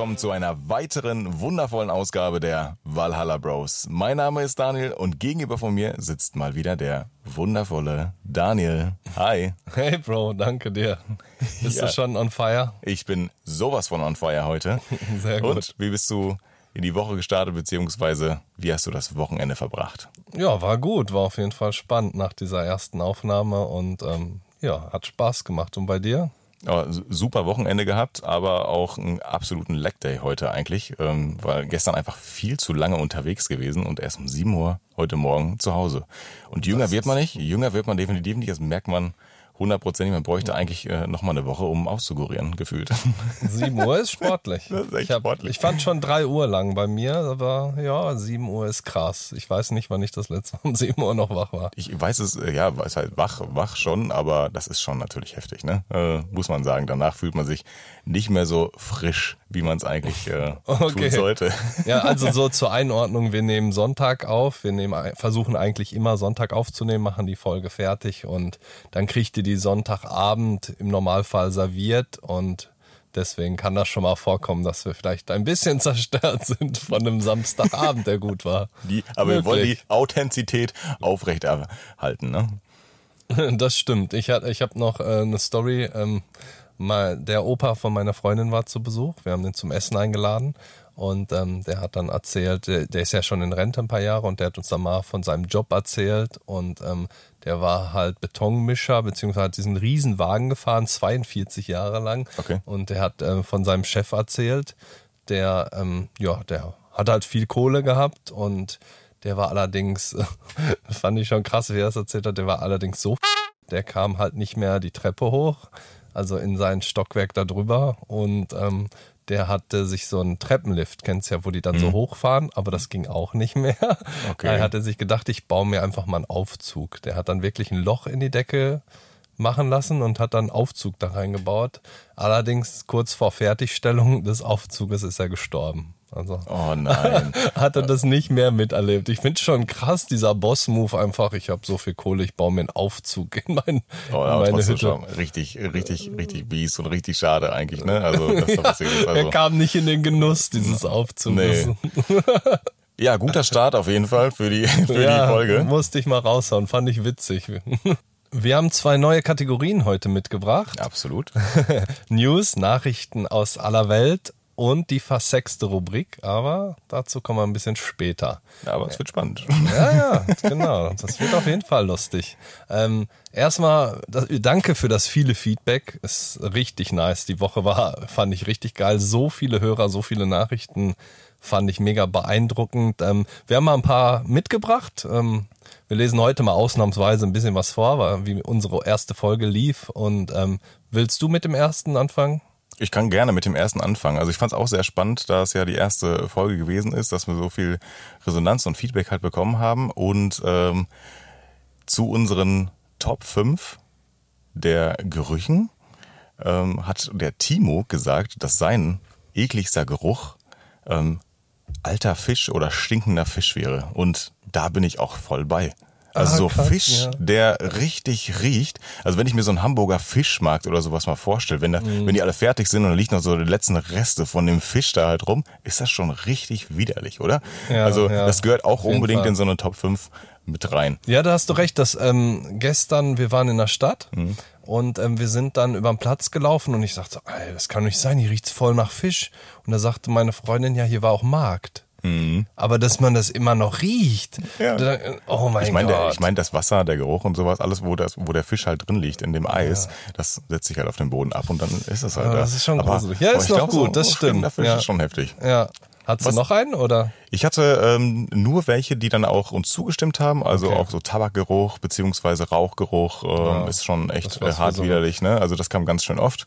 willkommen zu einer weiteren wundervollen Ausgabe der Valhalla Bros. Mein Name ist Daniel und gegenüber von mir sitzt mal wieder der wundervolle Daniel. Hi. Hey Bro, danke dir. Bist Ja. du schon on fire? Ich bin sowas von on fire heute. Sehr gut. Und wie bist du in die Woche gestartet, beziehungsweise wie hast du das Wochenende verbracht? Ja, war gut, war auf jeden Fall spannend nach dieser ersten Aufnahme und ähm, ja, hat Spaß gemacht. Und bei dir? Super Wochenende gehabt, aber auch einen absoluten Leg Day heute eigentlich, ähm, weil gestern einfach viel zu lange unterwegs gewesen und erst um 7 Uhr heute Morgen zu Hause. Und jünger wird man nicht, jünger wird man definitiv nicht, das merkt man hundertprozentig, man bräuchte eigentlich äh, nochmal eine Woche, um auszukurieren, gefühlt. 7 Uhr ist sportlich. Das ist echt ich, hab, sportlich. ich fand schon 3 Uhr lang bei mir, aber ja, 7 Uhr ist krass. Ich weiß nicht, wann ich das letzte Mal um 7 Uhr noch wach war. Ich weiß es, äh, ja, weiß halt wach, wach schon, aber das ist schon natürlich heftig, ne? Äh, muss man sagen. Danach fühlt man sich nicht mehr so frisch, wie man es eigentlich äh, tun Okay. sollte. Ja, also so zur Einordnung, wir nehmen Sonntag auf, wir nehmen, versuchen eigentlich immer Sonntag aufzunehmen, machen die Folge fertig und dann kriegt ihr die Sonntagabend im Normalfall serviert und deswegen kann das schon mal vorkommen, dass wir vielleicht ein bisschen zerstört sind von einem Samstagabend, der gut war. Die, aber wir wollen die Möglich. Authentizität aufrechterhalten, ne? Das stimmt. Ich, ich habe noch äh, eine Story. Ähm, mal, der Opa von meiner Freundin war zu Besuch. Wir haben den zum Essen eingeladen. Und ähm, der hat dann erzählt, der, der ist ja schon in Rente ein paar Jahre und der hat uns dann mal von seinem Job erzählt. Und ähm, der war halt Betonmischer, beziehungsweise hat diesen Riesenwagen gefahren, 42 Jahre lang. Okay. Und der hat ähm, von seinem Chef erzählt, der, ähm, ja, der hat halt viel Kohle gehabt und der war allerdings, fand ich schon krass, wie er das erzählt hat, der war allerdings so, der kam halt nicht mehr die Treppe hoch, also in sein Stockwerk da drüber und ähm, der hatte sich so einen Treppenlift, kennst ja, wo die dann so hochfahren, aber das ging auch nicht mehr. Okay. Da hat er sich gedacht, ich baue mir einfach mal einen Aufzug. Der hat dann wirklich ein Loch in die Decke machen lassen und hat dann einen Aufzug da reingebaut. Allerdings kurz vor Fertigstellung des Aufzuges ist er gestorben. Also Oh nein. hat er das nicht mehr miterlebt. Ich finde schon krass, dieser Boss-Move einfach. Ich habe so viel Kohle, ich baue mir einen Aufzug in, mein, Oh, in aber meine Hütte. schon richtig, richtig, richtig bies und richtig schade eigentlich, ne? Also, das ist passiert ist. Er Also, kam nicht in den Genuss dieses Aufzuges. Nee. ja, guter Start auf jeden Fall für die, für ja, die Folge. musste ich mal raushauen, fand ich witzig. Wir haben zwei neue Kategorien heute mitgebracht. Absolut. News, Nachrichten aus aller Welt und die versexte Rubrik, aber dazu kommen wir ein bisschen später. Aber es wird spannend. Ja, ja, genau. Das wird auf jeden Fall lustig. Ähm, erstmal, das, danke für das viele Feedback. Ist richtig nice. Die Woche war, fand ich richtig geil. So viele Hörer, so viele Nachrichten fand ich mega beeindruckend. Ähm, wir haben mal ein paar mitgebracht. Ähm, wir lesen heute mal ausnahmsweise ein bisschen was vor, weil- wie unsere erste Folge lief. Und ähm, willst du mit dem ersten anfangen? Ich kann gerne mit dem ersten anfangen. Also ich fand es auch sehr spannend, da es ja die erste Folge gewesen ist, dass wir so viel Resonanz und Feedback halt bekommen haben. Und ähm, zu unseren Top 5 der Gerüchen ähm, hat der Timo gesagt, dass sein ekligster Geruch ähm, alter Fisch oder stinkender Fisch wäre. Und da bin ich auch voll bei. Also Ah, so krass, Fisch, ja. der richtig riecht. Also wenn ich mir so einen Hamburger Fischmarkt oder sowas mal vorstelle, wenn, da, Mhm. wenn die alle fertig sind und da liegen noch so die letzten Reste von dem Fisch da halt rum, ist das schon richtig widerlich, oder? Ja, also ja, das gehört auch unbedingt in so eine Top 5 mit rein. Ja, da hast du recht, dass ähm, gestern, wir waren in der Stadt und ähm, wir sind dann über den Platz gelaufen und ich sagte, so, ey, das kann doch nicht sein, hier riecht's voll nach Fisch. Und da sagte meine Freundin, ja, hier war auch Markt. Aber dass man das immer noch riecht. Ja. Da, oh mein Ich meine, der- Gott. ich meine, das Wasser, der Geruch und sowas, alles, wo, das, wo der Fisch halt drin liegt, in dem Eis, das setzt sich halt auf den Boden ab und dann ist es halt Ja, da. das ist schon Aber- gruselig. Ja, ist noch glaub, gut, das so stimmt. stinkender Fisch Ja. ist schon heftig. ja. Hast Was- du noch einen oder? Ich hatte ähm, nur welche, die dann auch uns zugestimmt haben, also Okay. auch so Tabakgeruch beziehungsweise Rauchgeruch ähm, ist schon echt äh, hart so- widerlich, ne? Also das kam ganz schön oft.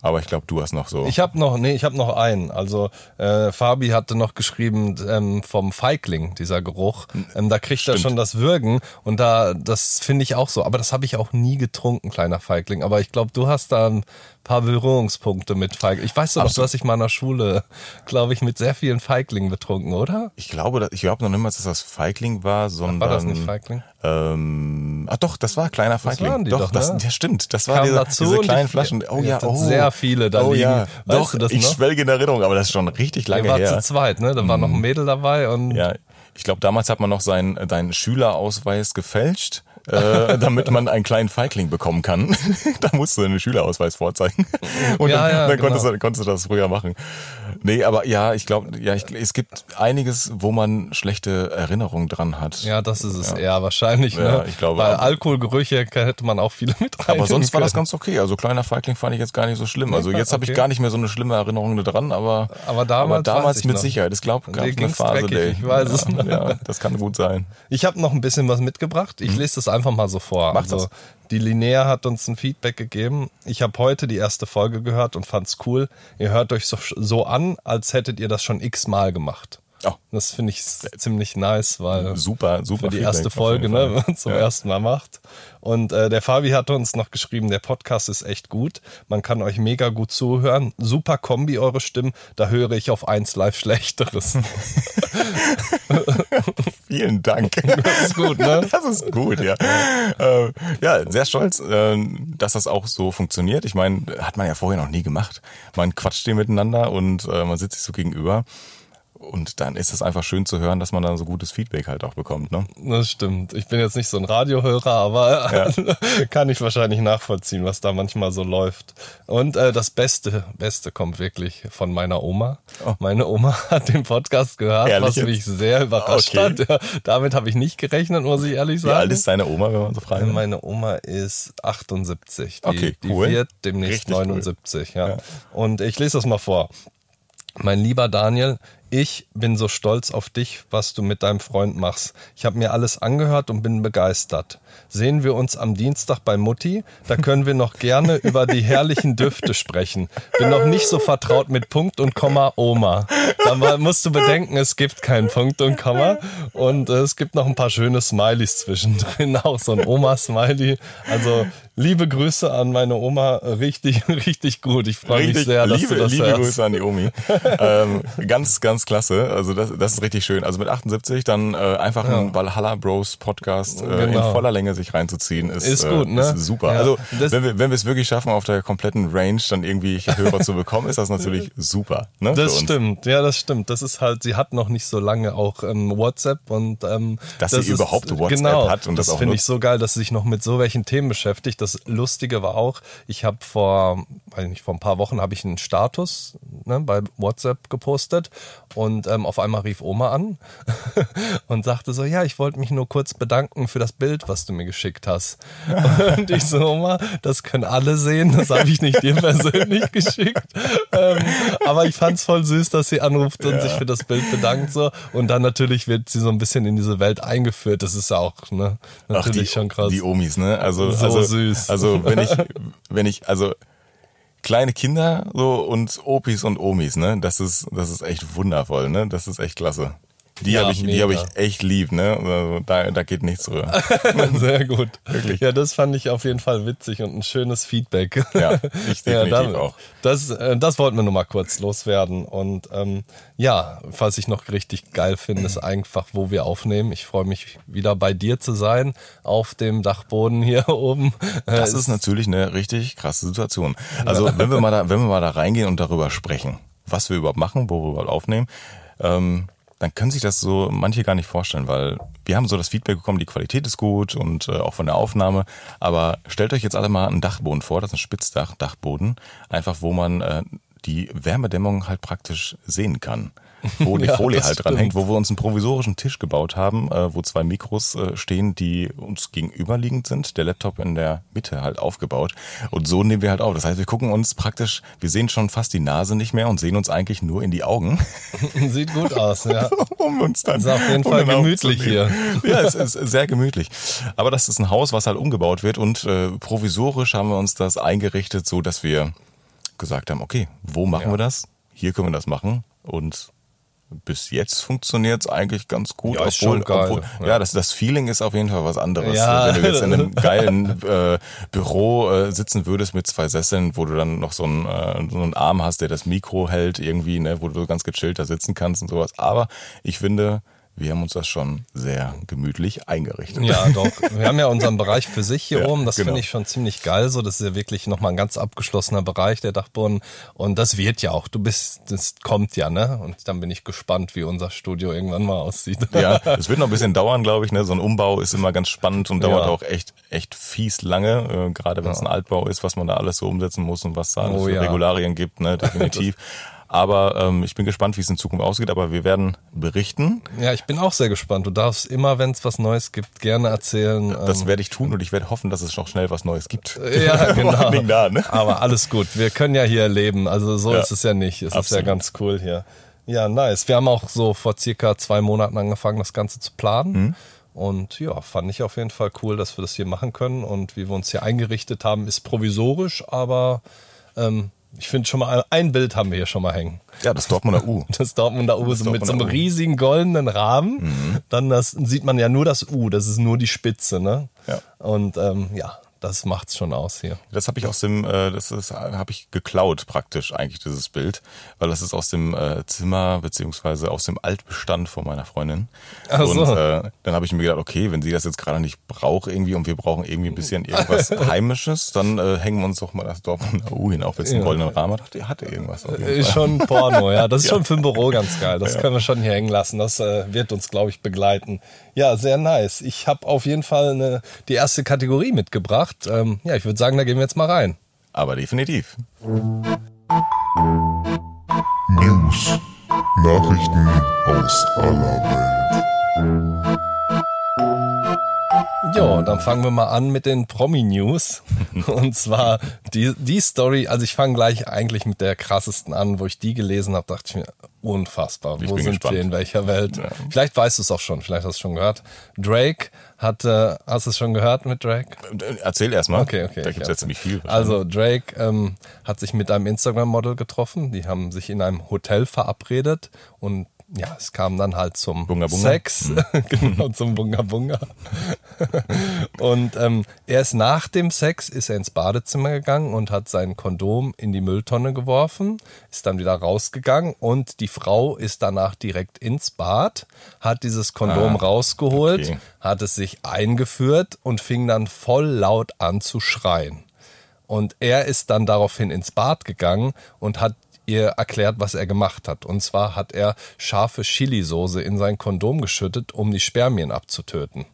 Aber ich glaube, du hast noch so. Ich habe noch, nee, ich habe noch einen. Also äh, Fabi hatte noch geschrieben ähm, vom Feigling, dieser Geruch. Ähm, da kriegt er Stimmt. schon das Würgen und da, das finde ich auch so. Aber das habe ich auch nie getrunken, kleiner Feigling. Aber ich glaube, du hast da ein paar Berührungspunkte mit Feigling. Ich weiß doch noch, du hast dich mal in der Schule, glaube ich, mit sehr vielen Feiglingen betrunken, oder? Ich glaube, ich glaube noch niemals, dass das Feigling war, sondern. War das nicht Feigling? Ähm, ach doch, das war kleiner Feigling. waren die doch, doch, das, ne? ja, stimmt. Das war Kam diese, diese kleinen Flaschen. Oh ja, oh. sehr viele da oh, liegen. Ja. Doch, das ich schwelge in Erinnerung, aber das ist schon richtig lange Wir waren her. zu zweit, ne? Da war noch ein Mädel dabei und Ja, ich glaube, damals hat man noch seinen, seinen Schülerausweis gefälscht, äh, damit man einen kleinen Feigling bekommen kann. da musst du einen Schülerausweis vorzeigen. Und Ja, dann, ja, dann konntest, genau. du, konntest du das früher machen. Nee, aber ja, ich glaube, ja, ich, es gibt einiges, wo man schlechte Erinnerungen dran hat. ja, das ist es eher wahrscheinlich, Ja, ne? ich glaube Weil. Alkoholgerüche hätte man auch viele mit. Aber sonst war das ganz okay. Also kleiner Feigling fand ich jetzt gar nicht so schlimm. Also jetzt habe ich okay. gar nicht mehr so eine schlimme Erinnerung dran, aber, Aber damals weiß damals mit noch. Sicherheit. Ich glaube, gab eine Phase, dreckig, ich weiß ja, es. Ja, das kann gut sein. Ich habe noch ein bisschen was mitgebracht. Ich lese das einfach mal so vor. Mach also, das. die Linnea hat uns ein Feedback gegeben. Ich habe heute die erste Folge gehört und fand's cool. Ihr hört euch so, so an, als hättet ihr das schon x-mal gemacht. Oh. Das finde ich ziemlich nice, weil Super, super. für die erste Folge, ne, Fall. wenn man zum Ja. ersten Mal macht. Und äh, der Fabi hatte uns noch geschrieben, der Podcast ist echt gut. Man kann euch mega gut zuhören. Super Kombi, eure Stimmen. Da höre ich auf eins live Schlechteres. Vielen Dank. Das ist gut, ne? Das ist gut, ja. Äh, ja, sehr stolz, äh, dass das auch so funktioniert. Ich meine, hat man ja vorher noch nie gemacht. Man quatscht hier miteinander und äh, man sitzt sich so gegenüber. Und dann ist es einfach schön zu hören, dass man dann so gutes Feedback halt auch bekommt. Ne? Das stimmt. Ich bin jetzt nicht so ein Radiohörer, aber kann ich wahrscheinlich nachvollziehen, was da manchmal so läuft. Und äh, das Beste, Beste kommt wirklich von meiner Oma. Oh. Meine Oma hat den Podcast gehört, Ehrlich was jetzt? mich sehr überrascht Okay. hat. Ja, damit habe ich nicht gerechnet, muss ich ehrlich Wie sagen. alt ist deine Oma, wenn man so darf? Meine Oma ist 78. Die, Okay, cool. Die wird demnächst Richtig cool. 79, ja. Ja. Und ich lese das mal vor. Mein lieber Daniel, ich bin so stolz auf dich, was du mit deinem Freund machst. Ich habe mir alles angehört und bin begeistert. Sehen wir uns am Dienstag bei Mutti? Da können wir noch gerne über die herrlichen Düfte sprechen. Bin noch nicht so vertraut mit Punkt und Komma Oma. Da musst du bedenken, es gibt keinen Punkt und Komma. Und äh, es gibt noch ein paar schöne Smileys zwischendrin. Auch so ein Oma-Smiley. Also liebe Grüße an meine Oma. Richtig, richtig gut. Ich freue mich sehr, dass liebe, du das liebe hörst. Grüße an die Omi. ähm, ganz, ganz klasse. Also das, das ist richtig schön. Also mit 78 dann äh, einfach einen Valhalla Bros Podcast äh, in Genau. voller Länge sich reinzuziehen, ist, Ist gut, äh, ne? ist super. Ja. Also Das- wenn wir, wenn wir es wirklich schaffen, auf der kompletten Range dann irgendwie Hörer zu bekommen, ist das natürlich super. Ne, Das stimmt, ja, das stimmt. Das ist halt, sie hat noch nicht so lange auch ähm, WhatsApp und ähm, Dass das sie ist, überhaupt WhatsApp genau, hat und das auch finde ich so geil, dass sie sich noch mit so welchen Themen beschäftigt. Das Lustige war auch, ich habe vor, weiß nicht, vor ein paar Wochen habe ich einen Status ne, bei WhatsApp gepostet und ähm, auf einmal rief Oma an und sagte so, ja, ich wollte mich nur kurz bedanken für das Bild, was du mir geschickt hast. Und ich so, Oma, das können alle sehen, das habe ich nicht dir persönlich geschickt. Ähm, aber ich fand's voll süß, dass sie anruft und sich für das Bild bedankt so. Und dann natürlich wird sie so ein bisschen in diese Welt eingeführt. Das ist ja auch ne, Ach, natürlich die, schon krass. Die Omis, ne? Also, So also, süß. Also wenn ich, wenn ich, also kleine Kinder so und Opis und Omis, ne? Das ist, das ist echt wundervoll, ne? Das ist echt klasse. Die Ja, habe ich, die habe ich echt lieb, ne? Also, da, da geht nichts rüber. Sehr gut. Wirklich. Ja, das fand ich auf jeden Fall witzig und ein schönes Feedback. Ja, ich definitiv da- auch. Das, äh, das wollten wir nur mal kurz loswerden. Und ähm, ja, was ich noch richtig geil finde, ist einfach, wo wir aufnehmen. Ich freue mich wieder bei dir zu sein, auf dem Dachboden hier oben. Äh, Das ist natürlich eine richtig krasse Situation. Also wenn wir mal da, wenn wir mal da reingehen und darüber sprechen, was wir überhaupt machen, wo wir überhaupt aufnehmen, ähm, dann können sich das so manche gar nicht vorstellen, weil wir haben so das Feedback bekommen, die Qualität ist gut und äh, auch von der Aufnahme. Aber stellt euch jetzt alle mal einen Dachboden vor, das ist ein Spitzdach, Dachboden, einfach wo man äh, die Wärmedämmung halt praktisch sehen kann. Wo die Ja, Folie halt dran stimmt. hängt, wo wir uns einen provisorischen Tisch gebaut haben, äh, wo zwei Mikros äh, stehen, die uns gegenüberliegend sind, der Laptop in der Mitte halt aufgebaut. Und so nehmen wir halt auf. Das heißt, wir gucken uns praktisch, wir sehen schon fast die Nase nicht mehr und sehen uns eigentlich nur in die Augen, Sieht gut aus, ja. um uns dann. Ist auf jeden Fall gemütlich aufzunehmen. Ja, es ist sehr gemütlich. Aber das ist ein Haus, was halt umgebaut wird und äh, provisorisch haben wir uns das eingerichtet, so dass wir gesagt haben, okay, wo machen wir das? Hier können wir das machen und bis jetzt funktioniert es eigentlich ganz gut. Ja, ist schon geil. ja, ja, das, das Feeling ist auf jeden Fall was anderes. Ja. Wenn du jetzt in einem geilen äh, Büro äh, sitzen würdest mit zwei Sesseln, wo du dann noch so einen, äh, so einen Arm hast, der das Mikro hält irgendwie, ne, wo du ganz gechillt da sitzen kannst und sowas. Aber ich finde, wir haben uns das schon sehr gemütlich eingerichtet. Ja, doch. Wir haben ja unseren Bereich für sich hier Ja, oben. Das genau. finde ich schon ziemlich geil. So, das ist ja wirklich nochmal ein ganz abgeschlossener Bereich, der Dachboden. Und das wird ja auch. Du bist, das kommt ja, ne? Und dann bin ich gespannt, wie unser Studio irgendwann mal aussieht. Ja, es wird noch ein bisschen dauern, glaube ich. Ne? So ein Umbau ist immer ganz spannend und dauert Ja. auch echt, echt fies lange. Äh, gerade wenn es ein Altbau ist, was man da alles so umsetzen muss und was da alles Oh für ja. Regularien gibt, ne? definitiv. Aber ähm, ich bin gespannt, wie es in Zukunft ausgeht. Aber wir werden berichten. Ja, ich bin auch sehr gespannt. Du darfst immer, wenn es was Neues gibt, gerne erzählen. Das ähm, werde ich tun und ich werde hoffen, dass es noch schnell was Neues gibt. Ja, genau. da, ne? Aber alles gut. Wir können ja hier leben. Also so Ja. ist es ja nicht. Es ist ja Absolut. ganz cool hier. Ja, nice. Wir haben auch so vor circa zwei Monaten angefangen, das Ganze zu planen. Mhm. Und ja, fand ich auf jeden Fall cool, dass wir das hier machen können. Und wie wir uns hier eingerichtet haben, ist provisorisch, aber ähm, ich finde schon mal, ein Bild haben wir hier schon mal hängen. Ja, das Dortmunder U. Das Dortmunder U Das so mit so einem Dortmunder U. riesigen goldenen Rahmen. Mhm. Dann das, sieht man ja nur das U, das ist nur die Spitze, ne? Ja. Und ähm, ja, das macht's schon aus hier. Das habe ich aus dem, äh, das ist, habe ich geklaut praktisch eigentlich dieses Bild, weil das ist aus dem äh, Zimmer beziehungsweise aus dem Altbestand von meiner Freundin. Ach so. Und äh, dann habe ich mir gedacht, okay, wenn sie das jetzt gerade nicht braucht irgendwie und wir brauchen irgendwie ein bisschen irgendwas Heimisches, dann äh, hängen wir uns doch mal das Dortmunder U hin, auch wenn es einen Ja. goldenen Rahmen hat. Der hatte irgendwas. Auf jeden Ist Fall. schon Porno, ja. Das ist schon für ein Büro ganz geil. Das können wir schon hier hängen lassen. Das äh, wird uns, glaube ich, begleiten. Ja, sehr nice. Ich habe auf jeden Fall eine, die erste Kategorie mitgebracht. Ähm, ja, ich würde sagen, da gehen wir jetzt mal rein. Aber definitiv. News. Nachrichten aus aller Welt. Jo, dann fangen wir mal an mit den Promi-News. Und zwar die, die Story, also ich fange gleich eigentlich mit der krassesten an, wo ich die gelesen habe, dachte ich mir, unfassbar. Ich wo sind gespannt. wir, in welcher Welt? Vielleicht weißt du es auch schon, vielleicht hast du es schon gehört. Drake hatte, hast du es schon gehört mit Drake? Erzähl erst mal. Okay, okay. Da gibt es ja ziemlich viel. Also Drake ähm, hat sich mit einem Instagram-Model getroffen. Die haben sich in einem Hotel verabredet und ja, es kam dann halt zum Bunga Bunga? Sex, genau zum Bunga Bunga. und ähm, erst nach dem Sex ist er ins Badezimmer gegangen und hat sein Kondom in die Mülltonne geworfen, ist dann wieder rausgegangen und die Frau ist danach direkt ins Bad, hat dieses Kondom Ah, rausgeholt, okay. hat es sich eingeführt und fing dann voll laut an zu schreien. Und er ist dann daraufhin ins Bad gegangen und hat ihr erklärt, was er gemacht hat. Und zwar hat er scharfe Chilisoße in sein Kondom geschüttet, um die Spermien abzutöten.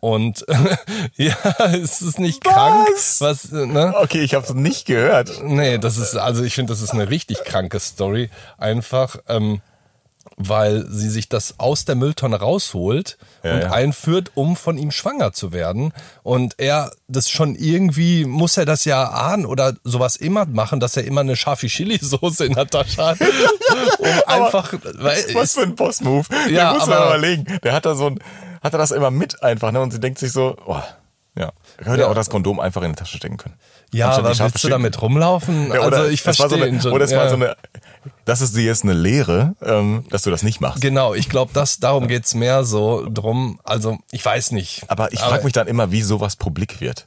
Und ja, ist es nicht krank? Was, ne? Okay, ich habe es nicht gehört. Nee, das ist, also ich finde, das ist eine richtig kranke Story. Einfach, ähm, weil sie sich das aus der Mülltonne rausholt Ja, und ja. einführt, um von ihm schwanger zu werden. Und er das schon irgendwie, muss er das ja ahnen oder sowas immer machen, dass er immer eine scharfe Chili-Soße in der Tasche hat. um einfach, weil, Was für ein Boss-Move. Ja, der muss man überlegen. Der hat da so ein, hat er das immer mit einfach, ne? Und sie denkt sich so, oh, ja. Er hätte Ja. auch das Kondom einfach in die Tasche stecken können. ja, aber willst du damit rumlaufen? Ja, oder also ich war so verstehe eine, schon. Oder es ja. war so eine, das ist dir jetzt eine Lehre, ähm, dass du das nicht machst. Genau, ich glaube, das darum geht's mehr so drum. Also ich weiß nicht. Aber ich frage mich dann immer, wie sowas publik wird.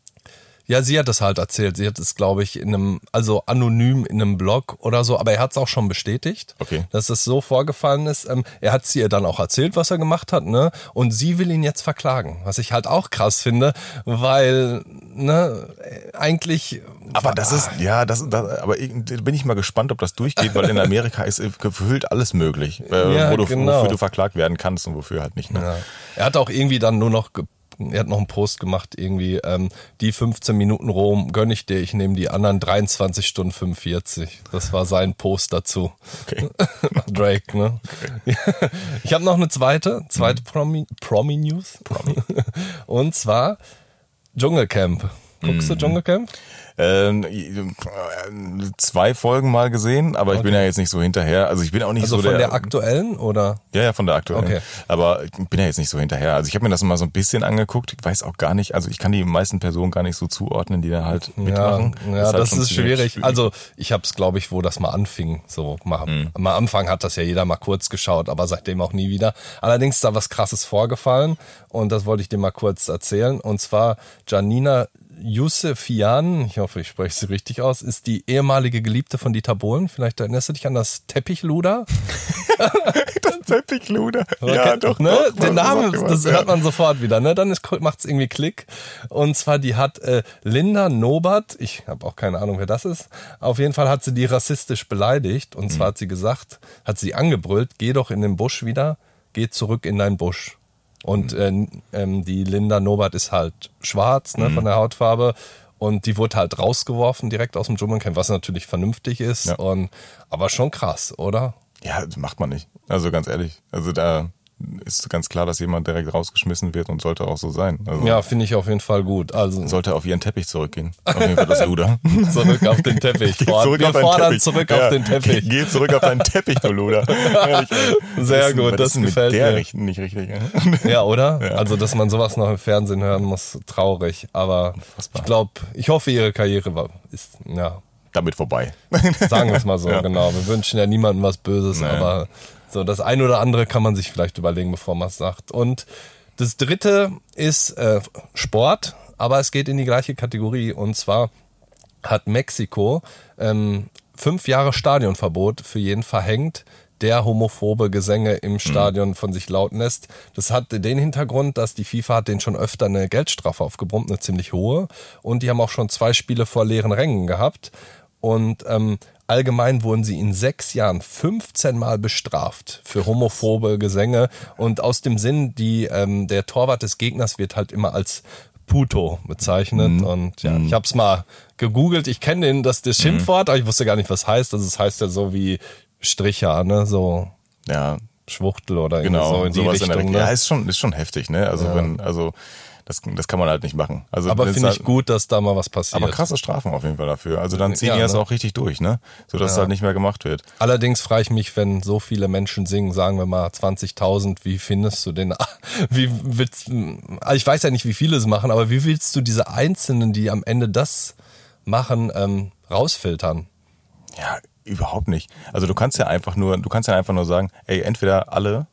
Ja, sie hat das halt erzählt. Sie hat es, glaube ich, in einem, also anonym in einem Blog oder so, aber er hat es auch schon bestätigt, Okay. dass es so vorgefallen ist. Ähm, er hat sie ihr dann auch erzählt, was er gemacht hat, ne? Und sie will ihn jetzt verklagen, was ich halt auch krass finde, weil, ne, eigentlich. Aber das ist, ja, das, das aber ich, bin ich mal gespannt, ob das durchgeht, weil in Amerika ist gefühlt alles möglich, äh, Ja, wo du, genau. wofür du verklagt werden kannst und wofür halt nicht. Ne? Ja. Er hat auch irgendwie dann nur noch, er hat noch einen Post gemacht, irgendwie, ähm, die 15 Minuten Rom gönn ich dir, ich nehme die anderen 23 Stunden 45. Das war sein Post dazu. Okay. Drake, ne? Ich habe noch eine zweite, zweite Promi, Promi News. Und zwar Dschungelcamp. Guckst du Dschungelcamp? Ähm, zwei Folgen mal gesehen, aber ich bin ja jetzt nicht so hinterher. Also ich bin auch nicht Also so von der, der aktuellen oder? Ja, ja, von der aktuellen. Okay. Aber ich bin ja jetzt nicht so hinterher. Also ich habe mir das mal so ein bisschen angeguckt. Ich weiß auch gar nicht, also ich kann die meisten Personen gar nicht so zuordnen, die da halt mitmachen. Ja, ja halt das ist ziemlich schwierig. Also ich habe es, glaube ich, wo das mal anfing. So mal, Mhm. am Anfang hat das ja jeder mal kurz geschaut, aber seitdem auch nie wieder. Allerdings ist da was Krasses vorgefallen und das wollte ich dir mal kurz erzählen. Und zwar Janina Yusefian, ich hoffe, ich spreche sie richtig aus, ist die ehemalige Geliebte von Dieter Bohlen. Vielleicht erinnerst du dich an das Teppichluder? das Teppichluder. Ja, Okay, doch, ne? doch, Den Namen, das hört man sofort wieder, ne? Dann macht es irgendwie Klick. Und zwar, die hat äh, Linda Nobert, ich habe auch keine Ahnung, wer das ist. Auf jeden Fall hat sie die rassistisch beleidigt. Und Mhm. zwar hat sie gesagt, hat sie angebrüllt, geh doch in den Busch wieder, geh zurück in deinen Busch. Und Mhm. äh, ähm, die Linda Nobert ist halt schwarz, ne, von der Hautfarbe. Und die wurde halt rausgeworfen direkt aus dem Dschungelcamp, was natürlich vernünftig ist. Ja. Und, aber schon krass, oder? Ja, das macht man nicht. Also ganz ehrlich. Also da ist ganz klar, dass jemand direkt rausgeschmissen wird und sollte auch so sein. Also Ja, finde ich auf jeden Fall gut. Also sollte auf ihren Teppich zurückgehen. Auf jeden Fall das Luder. zurück auf den Teppich. Geh zurück Wir auf fordern Teppich. zurück Ja, auf den Teppich. Geh zurück auf deinen Teppich, du Luder. Ehrlich. Sehr gut, das denn gefällt mit der mir. Richten nicht richtig. ey? Ja, oder? Also, dass man sowas noch im Fernsehen hören muss, traurig. Aber ich glaube, ich hoffe, ihre Karriere war, ist, ja, Damit vorbei. sagen wir es mal so, Ja. genau. Wir wünschen ja niemandem was Böses, Nee. aber so das ein oder andere kann man sich vielleicht überlegen, bevor man es sagt. Und das dritte ist äh, Sport, aber es geht in die gleiche Kategorie. Und zwar hat Mexiko ähm, fünf Jahre Stadionverbot für jeden verhängt, der homophobe Gesänge im Stadion von sich lauten lässt. Das hat den Hintergrund, dass die FIFA hat den schon öfter eine Geldstrafe aufgebrummt, eine ziemlich hohe. Und die haben auch schon zwei Spiele vor leeren Rängen gehabt. Und ähm, allgemein wurden sie in sechs Jahren 15 Mal bestraft für homophobe Gesänge. Und aus dem Sinn, die, ähm, der Torwart des Gegners wird halt immer als Puto bezeichnet. Und ja, ich habe es mal gegoogelt. Ich kenne den, das, das Schimpfwort, aber ich wusste gar nicht, was heißt. Also es heißt ja so wie Stricher, ne? So Ja, Schwuchtel oder irgendwie genau. so in die sowas Richtung. in der Richtung. ne? Ja, ist schon, ist schon heftig, ne? Also wenn, also das, das kann man halt nicht machen. Also aber finde ist ich halt- gut, dass da mal was passiert. Aber krasse Strafen auf jeden Fall dafür. Also dann ziehen Ja, die das ne? auch richtig durch, ne? So dass es halt nicht mehr gemacht wird. Allerdings frage ich mich, wenn so viele Menschen singen, sagen wir mal 20.000, wie findest du den, wie willst, also ich weiß ja nicht, wie viele es machen, aber wie willst du diese Einzelnen, die am Ende das machen, ähm, rausfiltern? Ja, überhaupt nicht. Also du kannst ja einfach nur, du kannst ja einfach nur sagen, ey, entweder alle,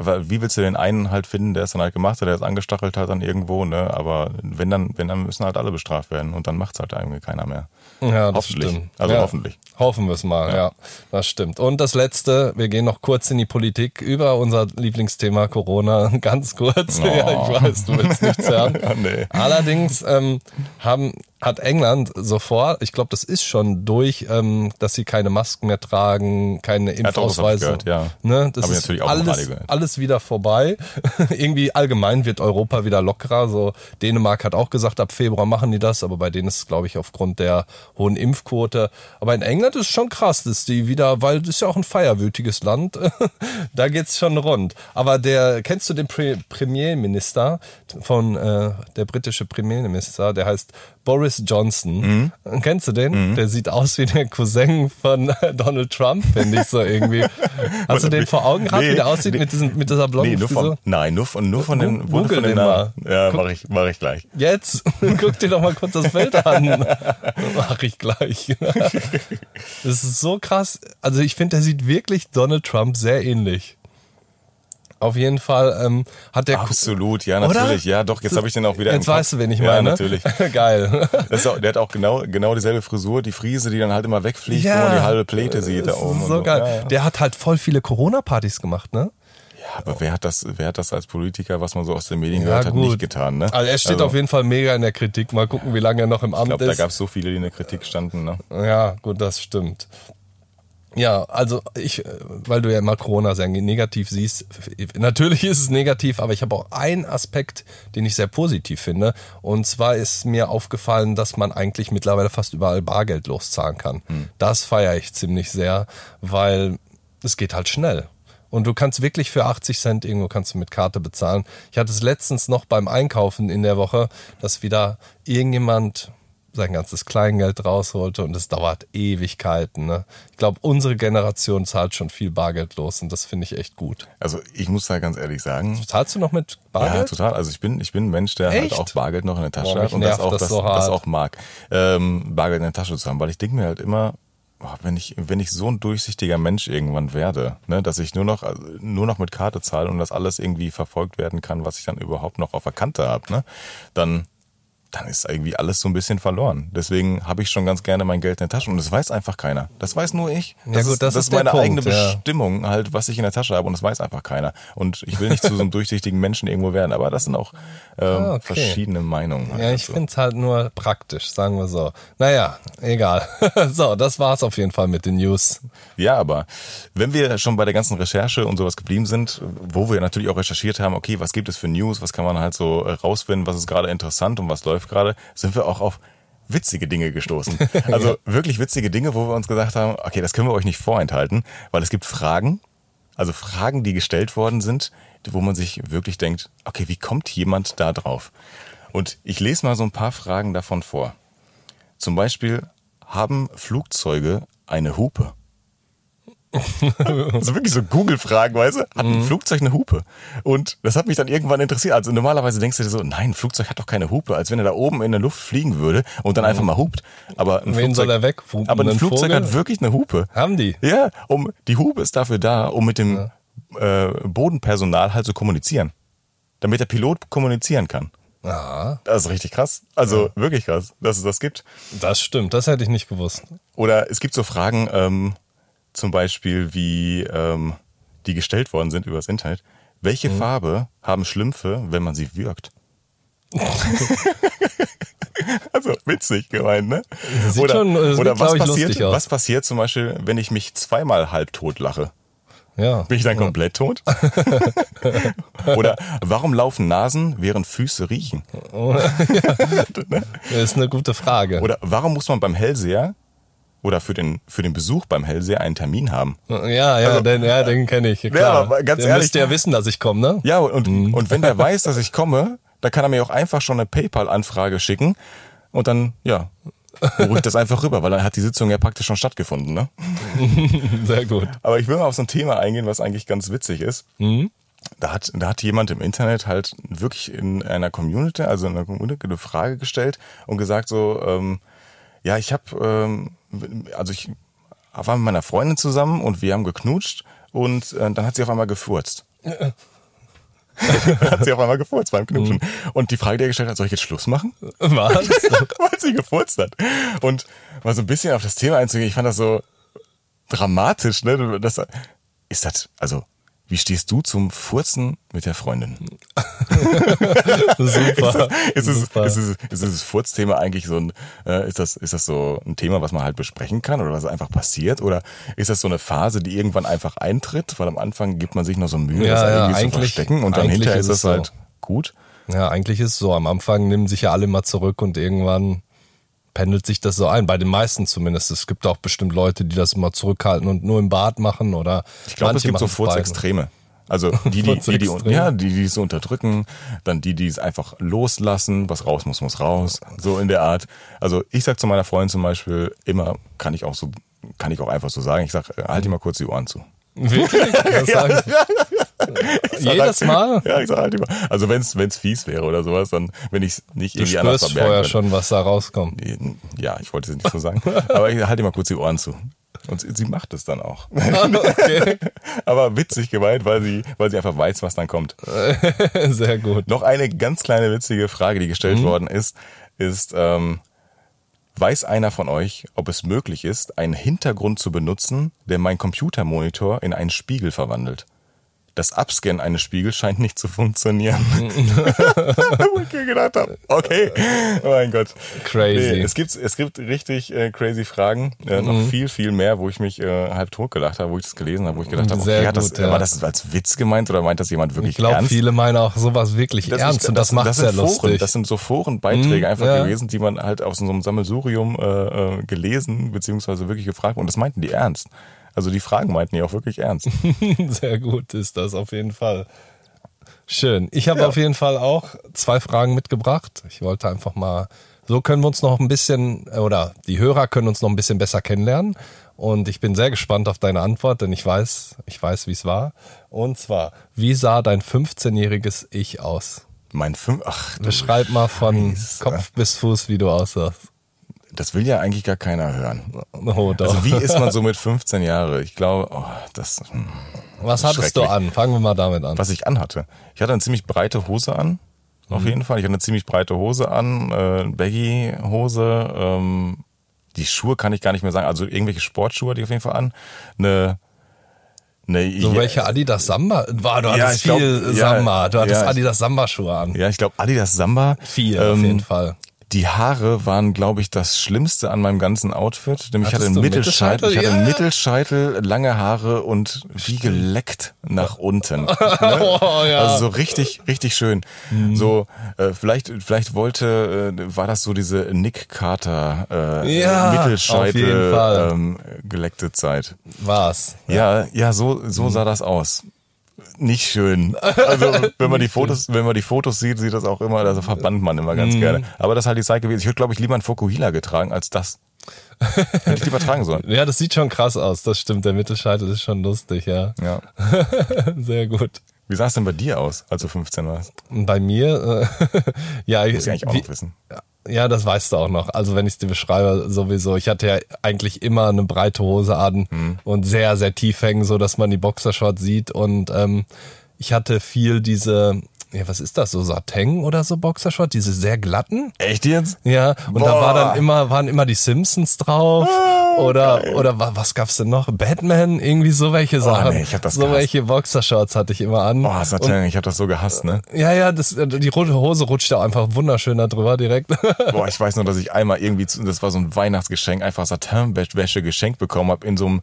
aber wie willst du den einen halt finden, der es dann halt gemacht hat, der es angestachelt hat dann irgendwo, ne? Aber wenn dann, wenn dann müssen halt alle bestraft werden und dann macht's halt irgendwie keiner mehr. Ja, das Hoffentlich. stimmt. Also ja. hoffentlich. Hoffen wir es mal, ja. Das stimmt. Und das letzte, wir gehen noch kurz in die Politik über unser Lieblingsthema Corona. Ganz kurz. Oh. Ja, ich weiß, du willst nichts hören. Ja, nee. Allerdings ähm, haben, hat England sofort, ich glaube, das ist schon durch, ähm, dass sie keine Masken mehr tragen, keine Impfausweise. gehört, ja. ne? Das Hab ist natürlich auch alles, alles wieder vorbei. Irgendwie allgemein wird Europa wieder lockerer. So Dänemark hat auch gesagt, ab Februar machen die das, aber bei denen ist es, glaube ich, aufgrund der hohen Impfquote. Aber in England ist schon krass, dass die wieder, weil das ist ja auch ein feierwütiges Land, da geht's schon rund. Aber der, kennst du den Pre Premierminister von äh, der britische Premierminister, der heißt Boris Johnson. Mhm. Kennst du den? Der sieht aus wie der Cousin von Donald Trump, finde ich so irgendwie. Hast du den vor Augen gehabt, Nee, wie der aussieht nee. mit, diesem, mit dieser blonden Nee, nur von, nein, nur von, nur von den, google von den den mal. Ja, Guck. mach ich, mach ich gleich. Jetzt, guck dir doch mal kurz das Bild an. Mach ich gleich. Das ist so krass. Also ich finde, der sieht wirklich Donald Trump sehr ähnlich. Auf jeden Fall ähm, hat der Absolut, ja, Oder? natürlich. Ja, doch, jetzt habe ich den auch wieder Jetzt weißt du, wen ich ja, meine. natürlich. Geil. Ist auch, der hat auch genau, genau dieselbe Frisur, die Friese, die dann halt immer wegfliegt, wo man die halbe Pläte sieht da das ist oben. So geil. Ja, ja. Der hat halt voll viele Corona-Partys gemacht, ne? Ja, aber wer hat das, wer hat das als Politiker, was man so aus den Medien Ja, gehört hat, gut. nicht getan, ne? Also er steht auf jeden Fall mega in der Kritik. Mal gucken, wie lange er noch im Ich Amt glaube, da ist. gab es so viele, die in der Kritik standen, ne? Ja, gut, das stimmt. Ja, also ich, äh, weil du ja immer Corona sehr negativ siehst, natürlich ist es negativ, aber ich habe auch einen Aspekt, den ich sehr positiv finde. Und zwar ist mir aufgefallen, dass man eigentlich mittlerweile fast überall Bargeld loszahlen kann. Das feiere ich ziemlich sehr, weil es geht halt schnell. Und du kannst wirklich für 80 Cent irgendwo kannst du mit Karte bezahlen. Ich hatte es letztens noch beim Einkaufen in der Woche, dass wieder irgendjemand sein ganzes Kleingeld rausholte und es dauert Ewigkeiten. Ne? Ich glaube, unsere Generation zahlt schon viel Bargeld los und das finde ich echt gut. Also ich muss da ganz ehrlich sagen. Zahlst du noch mit Ja, Bargeld? total. Also ich bin, ich bin ein Mensch, der Echt? halt auch Bargeld noch in der Tasche Boah, hat und das auch, das das, so das auch mag, ähm, Bargeld in der Tasche zu haben, weil ich denke mir halt immer, wenn ich, wenn ich so ein durchsichtiger Mensch irgendwann werde, ne, dass ich nur noch, also nur noch mit Karte zahle und das alles irgendwie verfolgt werden kann, was ich dann überhaupt noch auf der Kante habe, ne, dann, dann ist irgendwie alles so ein bisschen verloren. Deswegen habe ich schon ganz gerne mein Geld in der Tasche und das weiß einfach keiner. Das weiß nur ich. Ja gut, das das ist ist meine Punkt, eigene ja. Bestimmung, halt, was ich in der Tasche habe und das weiß einfach keiner. Und ich will nicht zu so einem durchsichtigen Menschen irgendwo werden, aber das sind auch ähm, Ah, okay. verschiedene Meinungen. halt Ja, ich dazu. finde es halt nur praktisch, sagen wir so. Naja, egal. so, das war's auf jeden Fall mit den News. Ja, aber wenn wir schon bei der ganzen Recherche und sowas geblieben sind, wo wir natürlich auch recherchiert haben, okay, was gibt es für News, was kann man halt so äh, rausfinden, was ist gerade interessant und was läuft gerade, sind wir auch auf witzige Dinge gestoßen. Also wirklich witzige Dinge, wo wir uns gesagt haben, okay, das können wir euch nicht vorenthalten, weil es gibt Fragen, also Fragen, die gestellt worden sind, wo man sich wirklich denkt, okay, wie kommt jemand da drauf? Und ich lese mal so ein paar Fragen davon vor. Zum Beispiel, haben Flugzeuge eine Hupe? Also wirklich so Google-Fragen, weißt du? Hat ein Flugzeug eine Hupe? Und das hat mich dann irgendwann interessiert. Also normalerweise denkst du dir so, nein, ein Flugzeug hat doch keine Hupe, als wenn er da oben in der Luft fliegen würde und dann einfach mal hupt. Aber ein Wen Flugzeug, soll er weghupen? Aber ein Flugzeug Vogel? hat wirklich eine Hupe. Haben die? Ja, um die Hupe ist dafür da, um mit dem äh, Bodenpersonal halt zu kommunizieren. Damit der Pilot kommunizieren kann. Ah, Das ist richtig krass. Also wirklich krass, dass es das gibt. das stimmt. Das hätte ich nicht gewusst. Oder es gibt so Fragen, ähm, zum Beispiel, wie ähm, die gestellt worden sind übers Internet. Welche Farbe haben Schlümpfe, wenn man sie würgt? also witzig gemeint, ne? Das oder schon- das oder was, passiert, was passiert zum Beispiel, wenn ich mich zweimal halbtot lache? Ja. Bin ich dann komplett tot? oder warum laufen Nasen, während Füße riechen? Das ist eine gute Frage. Oder warum muss man beim Hellseher oder für den, für den Besuch beim Hellseher einen Termin haben? ja, ja, Also- den, ja, den kenne ich. Klar. aber ganz Der ehrlich- müsste ja wissen, dass ich komme, ne? Ja, und, und wenn der weiß, dass ich komme, dann kann er mir auch einfach schon eine PayPal-Anfrage schicken und dann, ja, ich das einfach rüber, weil dann hat die Sitzung ja praktisch schon stattgefunden, ne? Sehr gut. Aber ich will mal auf so ein Thema eingehen, was eigentlich ganz witzig ist. Da hat, da hat jemand im Internet halt wirklich in einer Community, also in einer Community eine Frage gestellt und gesagt so, ähm, ja, ich habe, ähm, also ich war mit meiner Freundin zusammen und wir haben geknutscht und äh, dann hat sie auf einmal gefurzt. hat sie auf einmal gefurzt beim Knutschen. Und die Frage, die er gestellt hat, soll ich jetzt Schluss machen? Was? Weil sie gefurzt hat. Und mal so ein bisschen auf das Thema einzugehen, ich fand das so dramatisch, ne? Das, ist das, also, wie stehst du zum Furzen mit der Freundin? Super. Ist es, Super. ist es, ist dieses Furzthema eigentlich so ein, äh, ist das, ist das so ein Thema, was man halt besprechen kann oder was einfach passiert? Oder ist das so eine Phase, die irgendwann einfach eintritt? Weil am Anfang gibt man sich noch so Mühe, Ja, das ja, irgendwie zu eigentlich- verstecken und dann hinterher ist ist es das halt so. gut. Ja, eigentlich ist es so. Am Anfang nehmen sich ja alle mal zurück und irgendwann pendelt sich das so ein. Bei den meisten zumindest. Es gibt auch bestimmt Leute, die das immer zurückhalten und nur im Bad machen oder Ich glaube, es gibt so. Furzextreme. Also die, die, die, die, ja, die, die es unterdrücken, dann die, die es einfach loslassen, was raus muss, muss raus, so in der Art. Also ich sag zu meiner Freundin zum Beispiel immer, kann ich auch so, kann ich auch einfach so sagen, ich sag, äh, halt dir mal kurz die Ohren zu. Wirklich? Das sagen, jedes Mal? Ja, ich sag halt immer. Also wenn's wenn's fies wäre oder sowas, dann wenn ich nicht Du irgendwie anders spürst verbergen vorher könnte. schon, was da rauskommt. Ja, ich wollte es nicht so sagen. Aber ich halte mal kurz die Ohren zu. Und sie, sie macht es dann auch. okay. Aber witzig gemeint, weil sie, weil sie einfach weiß, was dann kommt. Sehr gut. Noch eine ganz kleine witzige Frage, die gestellt worden ist, ist, ähm, weiß einer von euch, ob es möglich ist, einen Hintergrund zu benutzen, der mein Computermonitor in einen Spiegel verwandelt? Das Abscannen eines Spiegels scheint nicht zu funktionieren. Wo ich mir gedacht habe, okay, oh mein Gott. Crazy. Nee, es gibt es gibt richtig äh, crazy Fragen, äh, noch viel viel mehr, wo ich mich äh, halb tot gelacht habe, wo ich das gelesen habe, wo ich gedacht habe, okay, hat das, gut, ja. war das als Witz gemeint oder meint das jemand wirklich Ich glaube, ernst? viele meinen auch sowas wirklich Das ernst ist- und das, macht das sehr Foren, lustig. Das sind so Forenbeiträge Mhm, einfach ja. gewesen, die man halt aus so einem Sammelsurium äh, äh, gelesen beziehungsweise wirklich gefragt und das meinten die ernst. Also die Fragen meinten die auch wirklich ernst. Sehr gut ist das auf jeden Fall. Schön. Ich habe auf jeden Fall auch zwei Fragen mitgebracht. Ich wollte einfach mal, so können wir uns noch ein bisschen, oder die Hörer können uns noch ein bisschen besser kennenlernen. Und ich bin sehr gespannt auf deine Antwort, denn ich weiß, ich weiß, wie es war. Und zwar, wie sah dein 15-jähriges Ich aus? Mein fünf, ach, du Beschreib mal von Scheiße. Kopf bis Fuß, wie du aussahst. Das will ja eigentlich gar keiner hören. Oh. Also wie ist man so mit 15 Jahre? Ich glaube, oh, das, hm. Was hattest du an? Fangen wir mal damit an. was ich anhatte. Ich hatte eine ziemlich breite Hose an. Auf jeden Fall. Ich hatte eine ziemlich breite Hose an, äh, Baggy-Hose. Ähm, die Schuhe kann ich gar nicht mehr sagen. Also irgendwelche Sportschuhe hatte ich auf jeden Fall an. Eine, eine So welche Adidas Samba? War, du Ja, hattest glaub, viel ja, Samba. Du hattest ja, ich- Adidas Samba-Schuhe an. Ja, ich glaube Adidas Samba. Viel, auf Ähm, jeden Fall. Die Haare waren, glaube ich, das Schlimmste an meinem ganzen Outfit. Nämlich ich hatte Hattest einen Mittelscheitel, ich hatte einen Mittelscheitel? Lange Haare und wie geleckt nach unten. ne? Oh, ja. Also so richtig, richtig schön. So, äh, vielleicht, vielleicht wollte, äh, war das so diese Nick Carter äh, Ja, Mittelscheitel ähm, geleckte Zeit. War's. Ja, ja, so, so Mhm. sah das aus. Nicht schön. Also, wenn man die Fotos, wenn man die Fotos sieht, sieht das auch immer, also verbannt man immer ganz gerne. Aber das ist halt die Zeit gewesen. Ich hätte, glaube ich, lieber einen Fokuhila getragen als das. Hätte ich lieber tragen sollen. Ja, das sieht schon krass aus. Das stimmt. Der Mittelscheitel ist schon lustig, ja. Ja. Sehr gut. Wie sah es denn bei dir aus, als du 15 warst? Bei mir, äh, ja, Muss ich eigentlich auch wie- noch wissen. Ja, das weißt du auch noch. Also wenn ich es dir beschreibe, sowieso. Ich hatte ja eigentlich immer eine breite Hose an Hm. und sehr, sehr tief hängen, so dass man die Boxershorts sieht. Und ähm, ich hatte viel diese, ja, was ist das, so Sateng oder so Boxershorts, diese sehr glatten. Echt jetzt? Ja, und da Boah. war dann immer, waren immer die Simpsons drauf. oder, oder wa- was gab's denn noch? Batman, irgendwie so welche Sachen. Oh, nee, ich hab das so gehasst. welche Boxershorts hatte ich immer an. Oh, Satan, ich habe das so gehasst, ne? Ja, ja, das, die rote Hose rutscht da einfach wunderschön da drüber direkt. Boah, ich weiß nur, dass ich einmal irgendwie, zu- das war so ein Weihnachtsgeschenk, einfach Satinwäsche geschenkt bekommen habe in so einem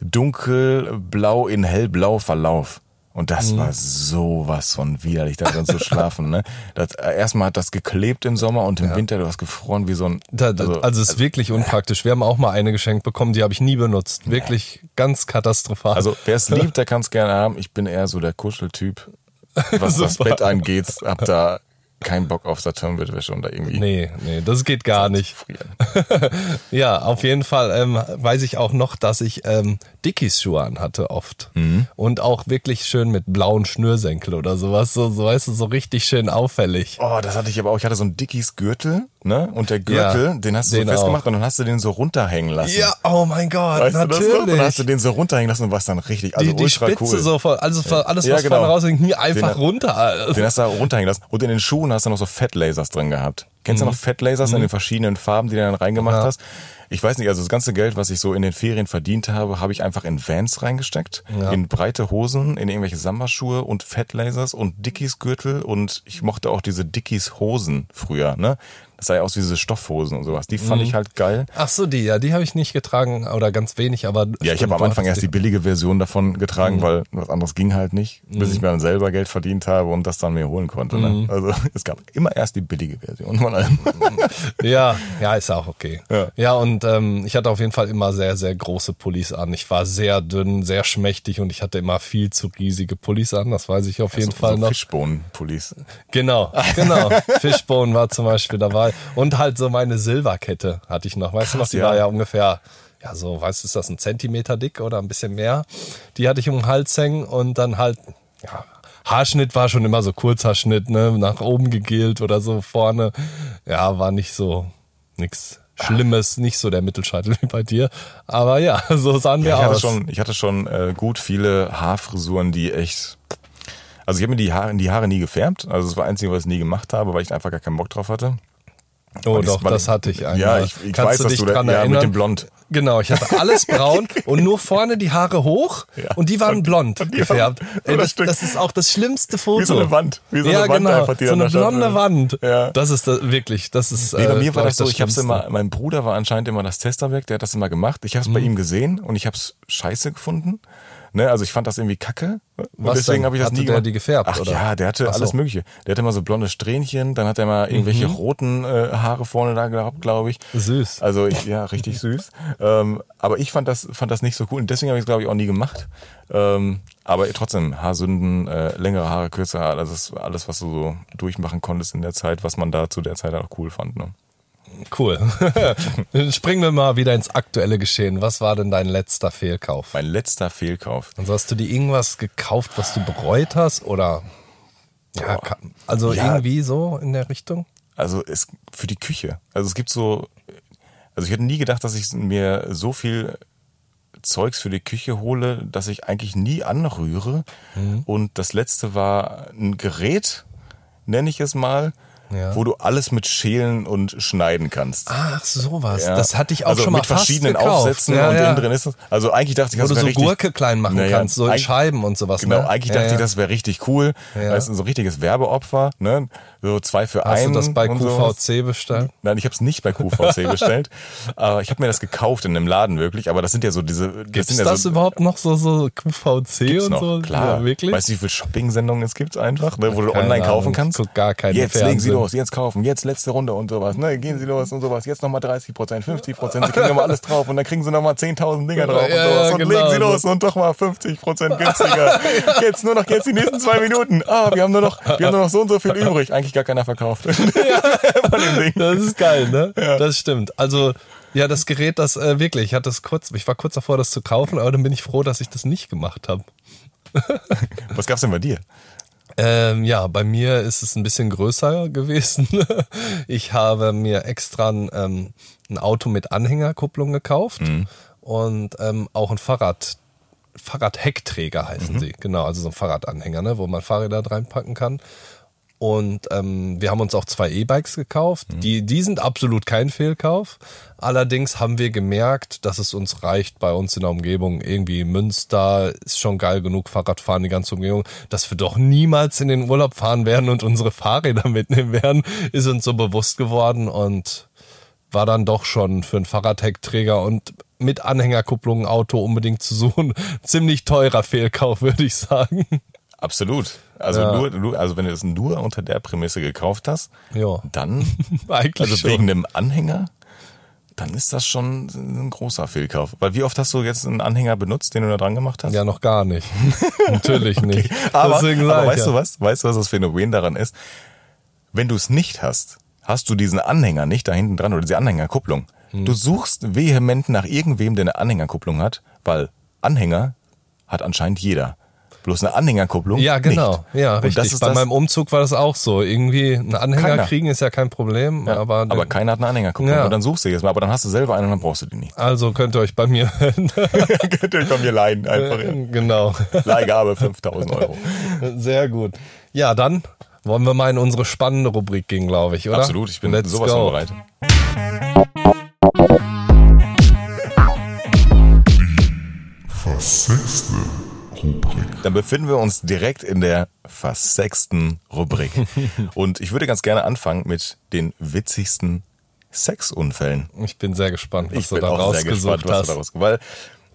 dunkelblau in hellblau Verlauf. Und Mhm. das war sowas von widerlich, da drin zu schlafen. Ne? Das, äh, erstmal hat das geklebt im Sommer und im Winter du hast gefroren wie so ein. Da, da, also, es ist wirklich unpraktisch. Wir haben auch mal eine geschenkt bekommen, die habe ich nie benutzt. Wirklich ganz katastrophal. Also wer es liebt, der kann es gerne haben. Ich bin eher so der Kuscheltyp. Was das. Bett angeht, hab da keinen Bock auf Satinwäsche und da irgendwie nee, nee, das geht gar nicht. Ja, auf jeden Fall ähm, weiß ich auch noch, dass ich ähm, Dickies Schuhe anhatte oft. Mhm. Und auch wirklich schön mit blauen Schnürsenkel oder sowas. So, so weißt du, so richtig schön auffällig. Oh, das hatte ich aber auch. Ich hatte so einen Dickies Gürtel, ne? Und der Gürtel, Ja, den hast du den so festgemacht auch. und dann hast du den so runterhängen lassen. Ja, oh mein Gott, Weißt du das noch? natürlich. Dann hast du den so runterhängen lassen und warst dann richtig, also die, die ultra Spitze cool. so, von, also von alles, Ja, was genau. vorne rausging, nie einfach Den- runter. Den hast du da runterhängen lassen. Und in den Schuhen hast du noch so Fettlasers drin gehabt. Kennst du noch Fettlasers in den verschiedenen Farben, die du dann reingemacht Mhm. Ja. hast? Ich weiß nicht, also das ganze Geld, was ich so in den Ferien verdient habe, habe ich einfach in Vans reingesteckt. Ja. In breite Hosen, in irgendwelche Samba-Schuhe und Fettlasers und Dickies-Gürtel und ich mochte auch diese Dickies-Hosen früher, ne? Das sah ja aus wie diese Stoffhosen und sowas. Die Mhm. fand ich halt geil. Ach so, die, ja, die habe ich nicht getragen oder ganz wenig, aber. Ja, ich habe am Anfang erst die billige Version davon getragen, weil was anderes ging halt nicht, bis ich mir dann selber Geld verdient habe und das dann mir holen konnte. Ne? Also es gab immer erst die billige Version von allem. Ja, ja, ist auch okay. Ja. Ja, und ähm, ich hatte auf jeden Fall immer sehr, sehr große Pullis an. Ich war sehr dünn, sehr schmächtig und ich hatte immer viel zu riesige Pullis an. Das weiß ich auf jeden so, Fall so noch. Fishbone-Pullis. Genau, genau. Fishbone war zum Beispiel dabei. Und halt so meine Silberkette hatte ich noch. Weißt du noch, Krass, die ja. war ja ungefähr, ja so, weißt du, ist das ein Zentimeter dick oder ein bisschen mehr? Die hatte ich um den Hals hängen und dann halt, ja, Haarschnitt war schon immer so Kurzhaarschnitt, ne, nach oben gegelt oder so vorne. Ja, war nicht so, nix Schlimmes, nicht so der Mittelscheitel wie bei dir. Aber ja, so sahen wir Ja, ich hatte aus. schon, ich hatte schon äh, gut viele Haarfrisuren, die echt. Also ich habe mir die Haare, die Haare nie gefärbt. Also das war das Einzige, was ich nie gemacht habe, weil ich einfach gar keinen Bock drauf hatte. Oh ich- doch, das ich- hatte ich einmal. Ja, ich, ich Kannst weiß, du dass dich du da, dran ja, erinnern? mit dem Blond. Genau, ich hatte alles braun und nur vorne die Haare hoch Ja. und die waren Und- blond und die gefärbt. waren- Ey, das das, das ist auch das schlimmste Foto. Wie so eine Wand. Wie so ja, eine Wand genau. einfach, die so eine da blonde Wand. Ja. Das ist das, wirklich, das ist. Nee, bei äh, mir war das so, ich habe Schlimmste. immer, mein Bruder war anscheinend immer das Testerwerk, der hat das immer gemacht. Ich habe es Mhm. bei ihm gesehen und ich habe es scheiße gefunden. Ne? Also ich fand das irgendwie kacke. Und Was deswegen habe ich das Hatte nie der gemacht. die gefärbt, Ach oder? ja, der hatte Ach so. alles Mögliche. Der hatte mal so blonde Strähnchen, dann hat er mal irgendwelche Mhm. roten äh, Haare vorne da gehabt, glaube ich. Süß. Also ich, ja, richtig süß. Ähm, aber ich fand das, fand das nicht so cool und deswegen habe ich es, glaube ich, auch nie gemacht. Ähm, aber trotzdem, Haarsünden, äh, längere Haare, kürzere Haare, das ist alles, was du so durchmachen konntest in der Zeit, was man da zu der Zeit auch cool fand. Ne? Cool. Springen wir mal wieder ins aktuelle Geschehen. Was war denn dein letzter Fehlkauf? Mein letzter Fehlkauf. Also hast du dir irgendwas gekauft, was du bereut hast? Oder ja, also Ja. irgendwie so in der Richtung? Also es für die Küche. Also es gibt so, also ich hätte nie gedacht, dass ich mir so viel Zeugs für die Küche hole, dass ich eigentlich nie anrühre. Mhm. Und das letzte war ein Gerät, nenne ich es mal, Ja. wo du alles mit schälen und schneiden kannst. Ach, sowas. Ja. Das hatte ich auch also schon mal mit verschiedenen gekauft. Aufsätzen ja, und innen drin ist es. Also eigentlich dachte ich, Wo das du wäre so richtig. Gurke klein machen kannst, so in Scheiben und sowas. Genau, ne? eigentlich dachte ich, das wäre richtig cool. Ja. Weißt du, so richtiges Werbeopfer, ne? So zwei für Hast einen. du das bei. QVC bestellt? Nein, ich habe es nicht bei QVC bestellt. Aber ich habe mir das gekauft in einem Laden wirklich. Aber das sind ja so diese. Das Gibt's sind ja das so, überhaupt noch so, so QVC Gibt's und noch, so? klar. Ja, wirklich? Weißt du, wie viele Shopping-Sendungen es gibt einfach, ne, wo du Keine online kaufen Ahnung, kannst? ich guck gar keine Jetzt legen Sie Fernsehen. los, jetzt kaufen, jetzt letzte Runde und sowas. Ne, gehen Sie los und sowas. Jetzt nochmal 30 Prozent, 50 Prozent. Sie kriegen nochmal alles drauf und dann kriegen Sie nochmal 10.000 Dinger drauf Ja, und sowas. Und genau. legen Sie los und doch mal 50 Prozent günstiger. Jetzt nur noch jetzt die nächsten zwei Minuten. Ah, wir haben nur noch, wir haben nur noch so und so viel übrig. Eigentlich gar keiner verkauft. Das ist geil, ne? Das stimmt. Also, ja, das Gerät, das äh, wirklich, ich hatte das kurz, ich war kurz davor, das zu kaufen, aber dann bin ich froh, dass ich das nicht gemacht habe. Was gab's denn bei dir? Ähm, ja, bei mir ist es ein bisschen größer gewesen. Ich habe mir extra ein, ähm, ein Auto mit Anhängerkupplung gekauft und ähm, auch ein Fahrrad, Fahrradheckträger heißen sie. Genau, also so ein Fahrradanhänger, ne, wo man Fahrräder reinpacken kann. Und ähm, wir haben uns auch zwei E-Bikes gekauft. Die, die sind absolut kein Fehlkauf. Allerdings haben wir gemerkt, dass es uns reicht bei uns in der Umgebung. Irgendwie Münster ist schon geil genug, Fahrradfahren, die ganze Umgebung. Dass wir doch niemals in den Urlaub fahren werden und unsere Fahrräder mitnehmen werden, ist uns so bewusst geworden und war dann doch schon für einen Fahrradheckträger und mit Anhängerkupplung Auto unbedingt zu suchen. Ziemlich teurer Fehlkauf, würde ich sagen. Absolut. Also Ja. nur, nur, also wenn du das nur unter der Prämisse gekauft hast, Ja. dann, Eigentlich also schon. wegen einem Anhänger, dann ist das schon ein großer Fehlkauf. Weil wie oft hast du jetzt einen Anhänger benutzt, den du da dran gemacht hast? Ja, noch gar nicht. Natürlich nicht. aber, aber weißt ja. du was? Weißt du, was das Phänomen daran ist? Wenn du es nicht hast, hast du diesen Anhänger nicht da hinten dran oder diese Anhängerkupplung. Hm. Du suchst vehement nach irgendwem, der eine Anhängerkupplung hat, weil Anhänger hat anscheinend jeder. Bloß eine Anhängerkupplung. Ja, genau. Nicht. Ja, Und richtig. Das ist Bei das, meinem Umzug war das auch so. Irgendwie einen Anhänger Keiner. kriegen ist ja kein Problem, ja, aber, aber, keiner hat eine Anhängerkupplung. Ja. Und dann suchst du jetzt mal, aber dann hast du selber einen und dann brauchst du die nicht. also könnt ihr euch bei mir Könnt ihr euch von mir leihen, einfach. genau. Leihgabe 5000 Euro. Sehr gut. Ja, dann wollen wir mal in unsere spannende Rubrik gehen, glaube ich, oder? Absolut, ich bin Let's sowas go. von bereit. Versexte Rubrik. Dann befinden wir uns direkt in der versexten Rubrik. Und ich würde ganz gerne anfangen mit den witzigsten Sexunfällen. Ich bin sehr gespannt, was Ich du bin da auch sehr gespannt, was hast. du da rausgesucht Weil,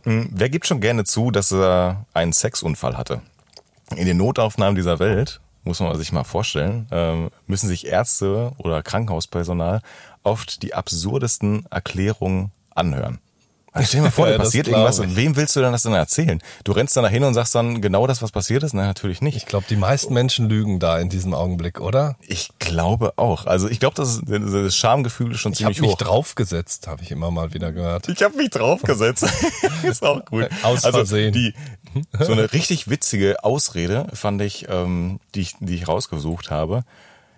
mh, wer gibt schon gerne zu, dass er einen Sexunfall hatte? In den Notaufnahmen dieser Welt, muss man sich mal vorstellen, ähm, müssen sich Ärzte oder Krankenhauspersonal oft die absurdesten Erklärungen anhören. Also stell dir mal vor, Ja, passiert irgendwas. ich. Wem willst du denn das denn erzählen? Du rennst dann dahin und sagst dann genau das, was passiert ist? Nein, natürlich nicht. Ich glaube, die meisten Menschen lügen da in diesem Augenblick, oder? Ich glaube auch. Also ich glaube, das, ist- das Schamgefühl ist schon Ich habe ziemlich mich hoch. draufgesetzt, habe ich immer mal wieder gehört. Ich habe mich draufgesetzt. ist auch gut. Aus also Versehen. die so eine richtig witzige Ausrede fand ich, ähm, die ich, die ich rausgesucht habe.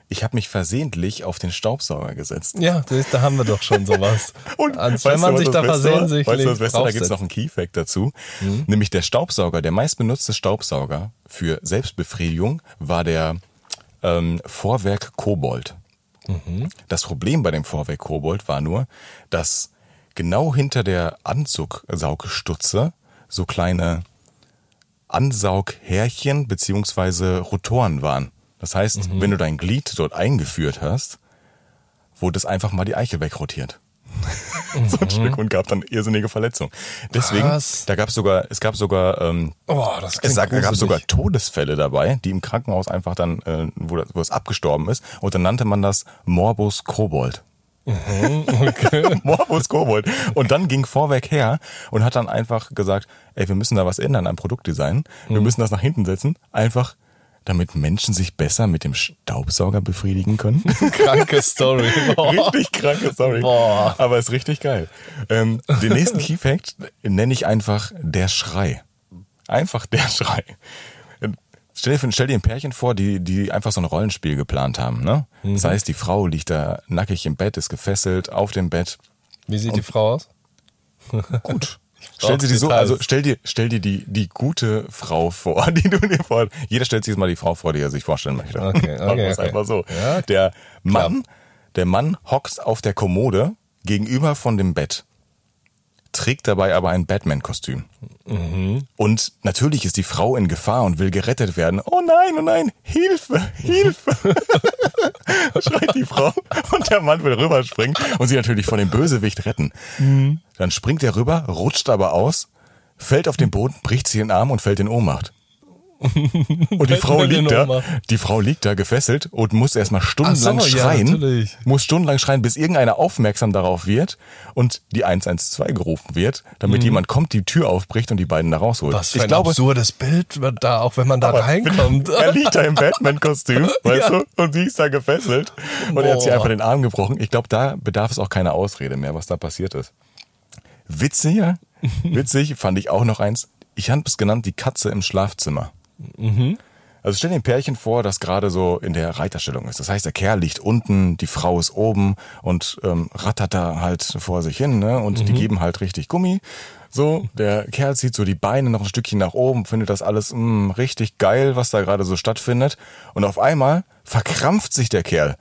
Ich habe mich versehentlich auf den Staubsauger gesetzt. Ja, da haben wir doch schon sowas. Als weißt wenn du, man was sich da Beste versehentlich Weißt du, das Beste, da gibt's noch einen Keyfact dazu. Nämlich der Staubsauger, der meistbenutzte Staubsauger für Selbstbefriedigung war der ähm, Vorwerk Kobold. Das Problem bei dem Vorwerk Kobold war nur, dass genau hinter der Anzugsaugstutze so kleine Ansaughärchen beziehungsweise Rotoren waren. Das heißt, wenn du dein Glied dort eingeführt hast, wurde es einfach mal die Eichel wegrotiert. so ein Stück und gab dann irrsinnige Verletzungen. Deswegen, Krass. da gab es sogar, es gab sogar, ähm, Oh, das es sag- gab sogar Todesfälle dabei, die im Krankenhaus einfach dann, äh, wo, das, wo es abgestorben ist. Und dann nannte man das Morbus Kobold. Morbus Kobold. Und dann ging Vorwerk her und hat dann einfach gesagt, ey, wir müssen da was ändern am Produktdesign. Wir müssen das nach hinten setzen. Einfach, damit Menschen sich besser mit dem Staubsauger befriedigen können. Kranke Story. Boah. richtig kranke Story. Boah. Aber ist richtig geil. Ähm, den nächsten Key Fact nenne ich einfach der Schrei. Einfach der Schrei. Stell dir, stell dir ein Pärchen vor, die, die einfach so ein Rollenspiel geplant haben. Ne? Das heißt, die Frau liegt da nackig im Bett, ist gefesselt auf dem Bett. Wie sieht die Frau aus? Gut. Stell dir die so, also stell dir, stell dir die, die gute Frau vor, die du dir vor. Jeder stellt sich jetzt mal die Frau vor, die er sich vorstellen möchte. Okay, es okay. einfach so. Ja, der Mann, der Mann hockt auf der Kommode gegenüber von dem Bett, trägt dabei aber ein Batman-Kostüm. Mhm. Und natürlich ist die Frau in Gefahr und will gerettet werden. Oh nein, oh nein, Hilfe, Hilfe. Schreit die Frau und der Mann will rüberspringen und sie natürlich von dem Bösewicht retten. Mhm. Dann springt er rüber, rutscht aber aus, fällt auf den Boden, bricht sich den Arm und fällt in Ohnmacht. Und die Frau liegt da, die Frau liegt da gefesselt und muss erstmal stundenlang so, ja, schreien, natürlich. muss stundenlang schreien, bis irgendeiner aufmerksam darauf wird und die 112 gerufen wird, damit jemand kommt, die Tür aufbricht und die beiden da rausholt. Mhm. Was für ich ein glaube, absurdes Bild wird da, auch wenn man da reinkommt. Er liegt da im Batman-Kostüm, weißt du, und sie ist da gefesselt und er hat sich einfach den Arm gebrochen. Ich glaube, da bedarf es auch keiner Ausrede mehr, was da passiert ist. Witziger, witzig fand ich auch noch eins. Ich habe es genannt, die Katze im Schlafzimmer. Also stell dir ein Pärchen vor, das gerade so in der Reiterstellung ist. Das heißt, der Kerl liegt unten, die Frau ist oben und ähm, rattert da halt vor sich hin, ne? Und die geben halt richtig Gummi. So, der Kerl zieht so die Beine noch ein Stückchen nach oben, findet das alles mh, richtig geil, was da gerade so stattfindet. Und auf einmal verkrampft sich der Kerl,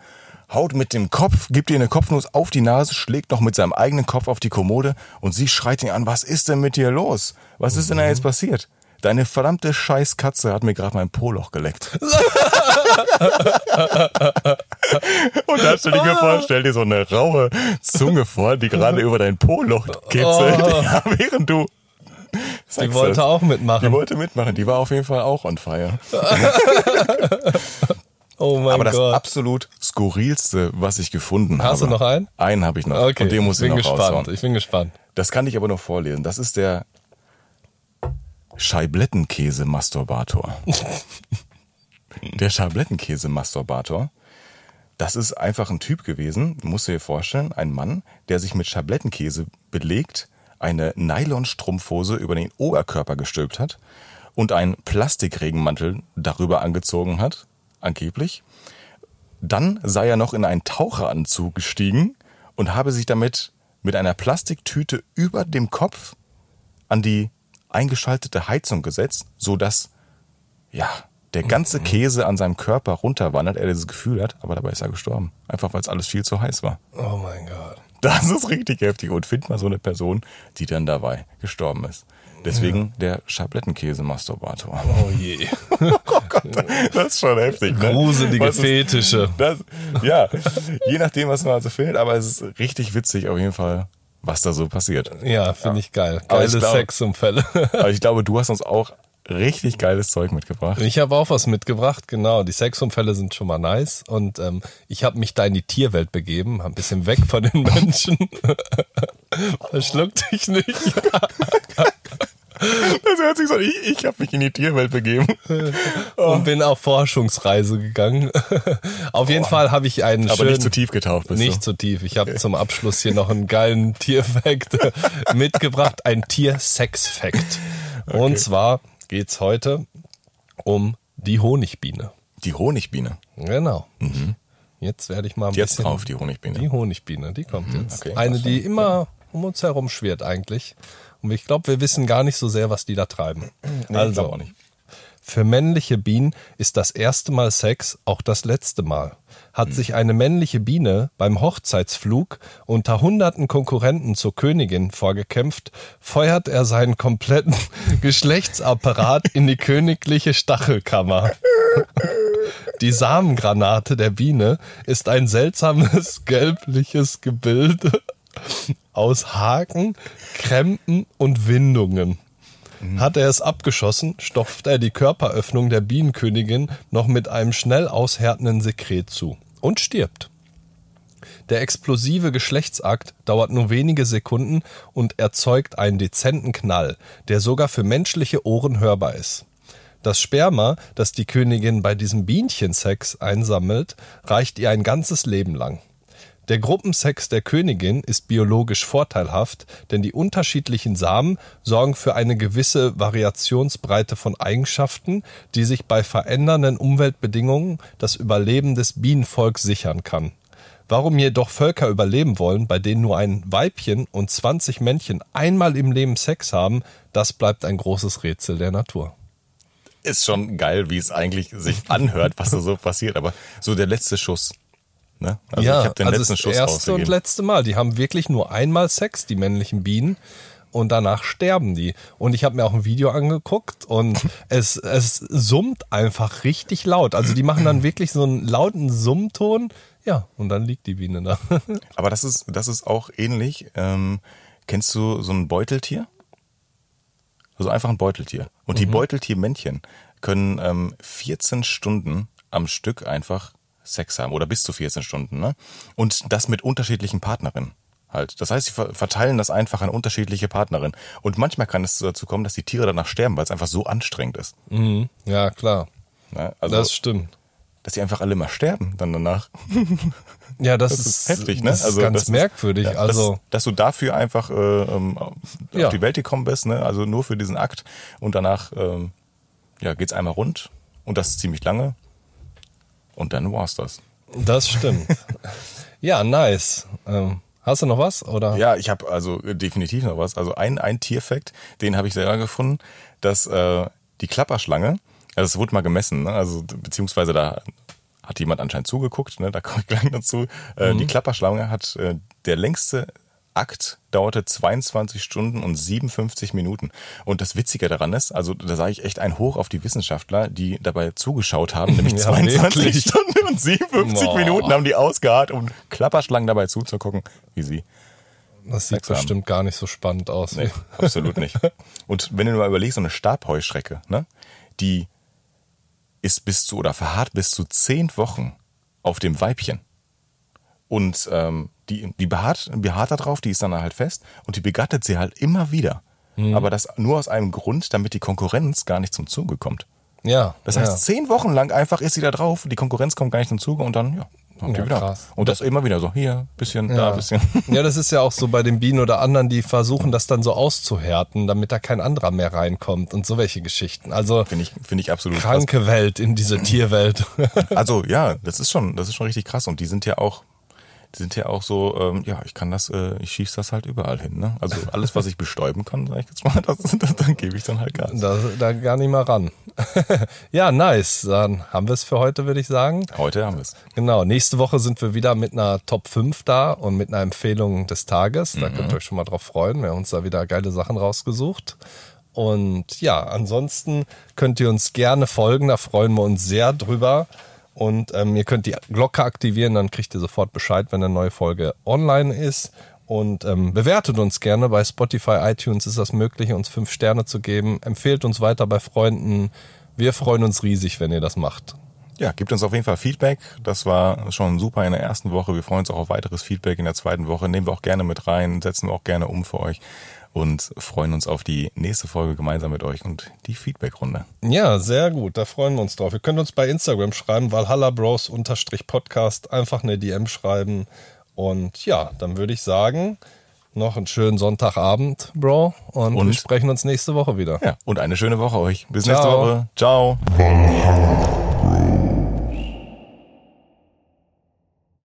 haut mit dem Kopf, gibt ihr eine Kopfnuss auf die Nase, schlägt noch mit seinem eigenen Kopf auf die Kommode und sie schreit ihn an, was ist denn mit dir los? Was ist denn da jetzt passiert? Deine verdammte Scheißkatze hat mir gerade mein Po-Loch geleckt. Und da stell ich mir vor, stell dir so eine raue Zunge vor, die gerade über dein Po-Loch kitzelt, ja, während du. Die wollte das. auch mitmachen. Die wollte mitmachen, die war auf jeden Fall auch on fire. oh mein Aber das Gott. absolut skurrilste, was ich gefunden habe. Hast du noch einen? Einen habe ich noch. Okay, Und den muss ich bin noch gespannt. raushauen. Ich bin gespannt. Das kann ich aber noch vorlesen. Das ist der Scheiblettenkäse-Masturbator. der Scheiblettenkäse-Masturbator. Das ist einfach ein Typ gewesen, musst du dir vorstellen, ein Mann, der sich mit Scheiblettenkäse belegt, eine Nylonstrumpfhose über den Oberkörper gestülpt hat und einen Plastikregenmantel darüber angezogen hat, angeblich. Dann sei er noch in einen Taucheranzug gestiegen und habe sich damit mit einer Plastiktüte über dem Kopf an die eingeschaltete Heizung gesetzt, so dass ja der ganze Käse an seinem Körper runterwandert, er dieses Gefühl hat, aber dabei ist er gestorben, einfach weil es alles viel zu heiß war. Oh mein Gott. Das ist richtig heftig und find mal so eine Person, die dann dabei gestorben ist. Deswegen der Schablettenkäse-Masturbator. Oh je. Oh Gott, das ist schon heftig. Ne? Gruselige ist- Fetische. Das, ja, je nachdem, was man also findet, aber es ist richtig witzig auf jeden Fall, was da so passiert. Ja, finde ich geil. Geile ich glaub- Sexumfälle. Aber ich glaube, du hast uns auch richtig geiles Zeug mitgebracht. Ich habe auch was mitgebracht, genau. Die Sexunfälle sind schon mal nice. Und ähm, ich habe mich da in die Tierwelt begeben, ein bisschen weg von den Menschen. Verschluck dich nicht. Das hört sich so ich, ich habe mich in die Tierwelt begeben. Und bin auf Forschungsreise gegangen. auf jeden Fall habe ich einen Aber schönen... nicht zu tief getaucht bist Nicht zu tief. Ich habe zum Abschluss hier noch einen geilen Tierfact mitgebracht, ein Tier-Sex-Fact. Und zwar geht's heute um die Honigbiene. Die Honigbiene. Genau. Jetzt werde ich mal ein Jetzt bisschen drauf, die Honigbiene. die Honigbiene, die kommt jetzt. okay. Eine, die immer um uns herum schwirrt eigentlich. Und ich glaube, wir wissen gar nicht so sehr, was die da treiben. Nee, also, auch nicht. für männliche Bienen ist das erste Mal Sex auch das letzte Mal. Hat sich eine männliche Biene beim Hochzeitsflug unter hunderten Konkurrenten zur Königin vorgekämpft, feuert er seinen kompletten Geschlechtsapparat in die königliche Stachelkammer. Die Samengranate der Biene ist ein seltsames gelbliches Gebilde aus Haken, Krempen und Windungen. Hat er es abgeschossen, stopft er die Körperöffnung der Bienenkönigin noch mit einem schnell aushärtenden Sekret zu und stirbt. Der explosive Geschlechtsakt dauert nur wenige Sekunden und erzeugt einen dezenten Knall, der sogar für menschliche Ohren hörbar ist. Das Sperma, das die Königin bei diesem Bienchensex einsammelt, reicht ihr ein ganzes Leben lang. Der Gruppensex der Königin ist biologisch vorteilhaft, denn die unterschiedlichen Samen sorgen für eine gewisse Variationsbreite von Eigenschaften, die sich bei verändernden Umweltbedingungen das Überleben des Bienenvolks sichern kann. Warum jedoch Völker überleben wollen, bei denen nur ein Weibchen und 20 Männchen einmal im Leben Sex haben, das bleibt ein großes Rätsel der Natur. Ist schon geil, wie es eigentlich sich anhört, was da so passiert. Aber so der letzte Schuss. Ne? Also ja, ich habe den also letzten das Schuss erste und ausgegeben. letzte Mal. Die haben wirklich nur einmal Sex, die männlichen Bienen. Und danach sterben die. Und ich habe mir auch ein Video angeguckt und es, es summt einfach richtig laut. Also die machen dann wirklich so einen lauten Summton. Ja, und dann liegt die Biene da. Aber das ist, das ist auch ähnlich. Ähm, kennst du so ein Beuteltier? Also einfach ein Beuteltier. Und Mhm. die Beuteltiermännchen können ähm, 14 Stunden am Stück einfach Sex haben oder bis zu 14 Stunden. Ne? Und das mit unterschiedlichen Partnerinnen. Halt. Das heißt, sie ver- verteilen das einfach an unterschiedliche Partnerinnen. Und manchmal kann es dazu kommen, dass die Tiere danach sterben, weil es einfach so anstrengend ist. Mhm. Ja, klar. Ne? Also, Das stimmt. dass sie einfach alle mal sterben dann danach. Ja, das, Das ist, ist heftig, ne? Das ist Also ganz das ist- merkwürdig. Ja, also, dass, dass du dafür einfach äh, ähm, auf Ja. die Welt gekommen bist, ne? Also nur für diesen Akt und danach ähm, ja, geht's einmal rund und das ziemlich lange und dann war's das. das stimmt. ja, nice. Ähm, hast du noch was? Oder? Ja, ich habe also äh, definitiv noch was. Also ein, ein Tierfakt, den habe ich selber gefunden, dass äh, die Klapperschlange, also es wurde mal gemessen, ne? also beziehungsweise da hat jemand anscheinend zugeguckt, ne? da komme ich gleich dazu. Äh, Die Klapperschlange hat äh, der längste Akt dauerte 22 Stunden und 57 Minuten. Und das Witzige daran ist, also da sage ich echt ein Hoch auf die Wissenschaftler, die dabei zugeschaut haben, nämlich Ja, 22 wirklich. Stunden und 57 Boah. Minuten haben die ausgeharrt, um Klapperschlangen dabei zuzugucken, wie sie Das sieht Sex haben. bestimmt gar nicht so spannend aus. Nee, absolut nicht. Und wenn du mal überlegst, so eine Stabheuschrecke, ne, die ist bis zu oder verharrt bis zu zehn Wochen auf dem Weibchen. Und ähm, die, die beharrt, beharrt da drauf, die ist dann halt fest und die begattet sie halt immer wieder. Mhm. Aber das nur aus einem Grund, damit die Konkurrenz gar nicht zum Zuge kommt. Ja. Das ja. heißt, zehn Wochen lang einfach ist sie da drauf, die Konkurrenz kommt gar nicht zum Zuge und dann, ja, kommt Ja, krass. Und das immer wieder so, hier, bisschen, da, bisschen. Ja, das ist ja auch so bei den Bienen oder anderen, die versuchen das dann so auszuhärten, damit da kein anderer mehr reinkommt und so welche Geschichten. Also Finde ich, finde ich absolut krass. kranke Welt in diese Tierwelt. Also ja, das ist schon, das ist schon richtig krass und die sind ja auch, sind ja auch so, ähm, ja, ich kann das, äh, ich schieß das halt überall hin, ne? Also alles, was ich bestäuben kann, sag ich jetzt mal, das, das, dann gebe ich dann halt Gas. da, da gar nicht mal ran. ja, nice. Dann haben wir es für heute, würde ich sagen. Heute haben wir es. Genau, nächste Woche sind wir wieder mit einer Top 5 da und mit einer Empfehlung des Tages. Da könnt ihr euch schon mal drauf freuen. Wir haben uns da wieder geile Sachen rausgesucht. Und ja, ansonsten könnt ihr uns gerne folgen, da freuen wir uns sehr drüber. Und ähm, ihr könnt die Glocke aktivieren, dann kriegt ihr sofort Bescheid, wenn eine neue Folge online ist. Und ähm, bewertet uns gerne bei Spotify, iTunes ist das möglich, uns fünf Sterne zu geben. Empfehlt uns weiter bei Freunden. Wir freuen uns riesig, wenn ihr das macht. Ja, gibt uns auf jeden Fall Feedback. Das war schon super in der ersten Woche. Wir freuen uns auch auf weiteres Feedback in der zweiten Woche. Nehmen wir auch gerne mit rein, setzen wir auch gerne um für euch und freuen uns auf die nächste Folge gemeinsam mit euch und die Feedbackrunde. Ja, sehr gut. Da freuen wir uns drauf. Ihr könnt uns bei Instagram schreiben, Valhalla Bros Podcast, einfach eine DM schreiben. Und ja, dann würde ich sagen, noch einen schönen Sonntagabend, Bro. Und, Und? wir sprechen uns nächste Woche wieder. Ja, und eine schöne Woche euch. Bis Ciao. nächste Woche. Ciao.